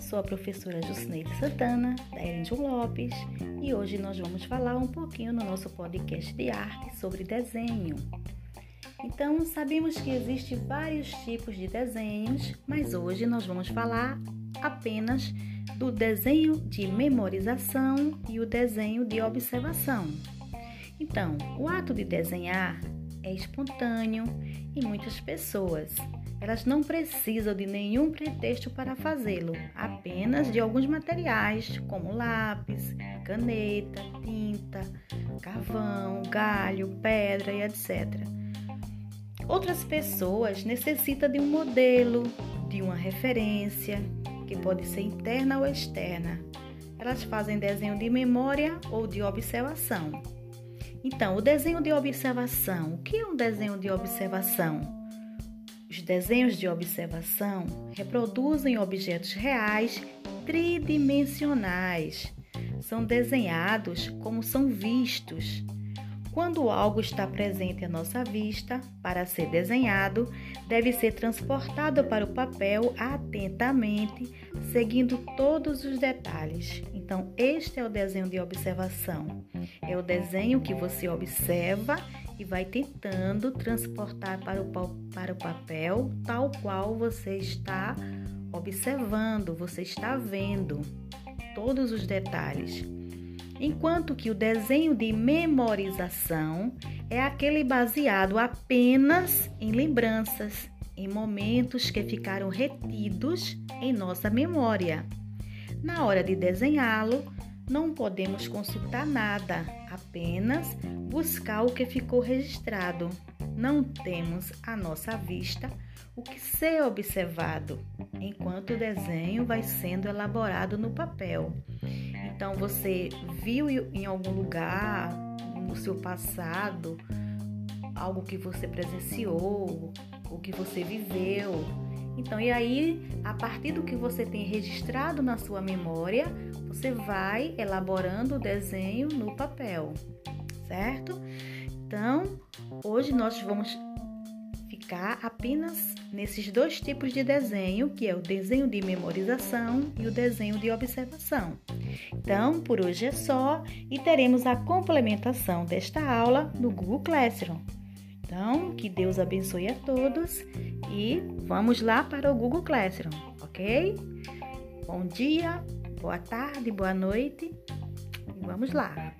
sou a professora Jusneide Santana, da Erindio Lopes, e hoje nós vamos falar um pouquinho no nosso podcast de arte sobre desenho. Então, sabemos que existem vários tipos de desenhos, mas hoje nós vamos falar apenas do desenho de memorização e o desenho de observação. Então, o ato de desenhar é espontâneo em muitas pessoas. Elas não precisam de nenhum pretexto para fazê-lo, apenas de alguns materiais como lápis, caneta, tinta, carvão, galho, pedra e etc. Outras pessoas necessitam de um modelo, de uma referência, que pode ser interna ou externa. Elas fazem desenho de memória ou de observação. Então, o desenho de observação. O que é um desenho de observação? Os desenhos de observação reproduzem objetos reais tridimensionais. São desenhados como são vistos. Quando algo está presente à nossa vista, para ser desenhado, deve ser transportado para o papel atentamente, seguindo todos os detalhes. Então, este é o desenho de observação. É o desenho que você observa e vai tentando transportar para o, para o papel tal qual você está observando, você está vendo todos os detalhes. Enquanto que o desenho de memorização é aquele baseado apenas em lembranças, em momentos que ficaram retidos em nossa memória. Na hora de desenhá-lo, não podemos consultar nada, apenas buscar o que ficou registrado. Não temos à nossa vista o que ser observado, enquanto o desenho vai sendo elaborado no papel. Então você viu em algum lugar no seu passado algo que você presenciou, o que você viveu, então, e aí, a partir do que você tem registrado na sua memória, você vai elaborando o desenho no papel, certo? Então, hoje nós vamos ficar apenas nesses dois tipos de desenho, que é o desenho de memorização e o desenho de observação. Então, por hoje é só e teremos a complementação desta aula no Google Classroom. Então, que Deus abençoe a todos e vamos lá para o Google Classroom, ok? Bom dia, boa tarde, boa noite e vamos lá.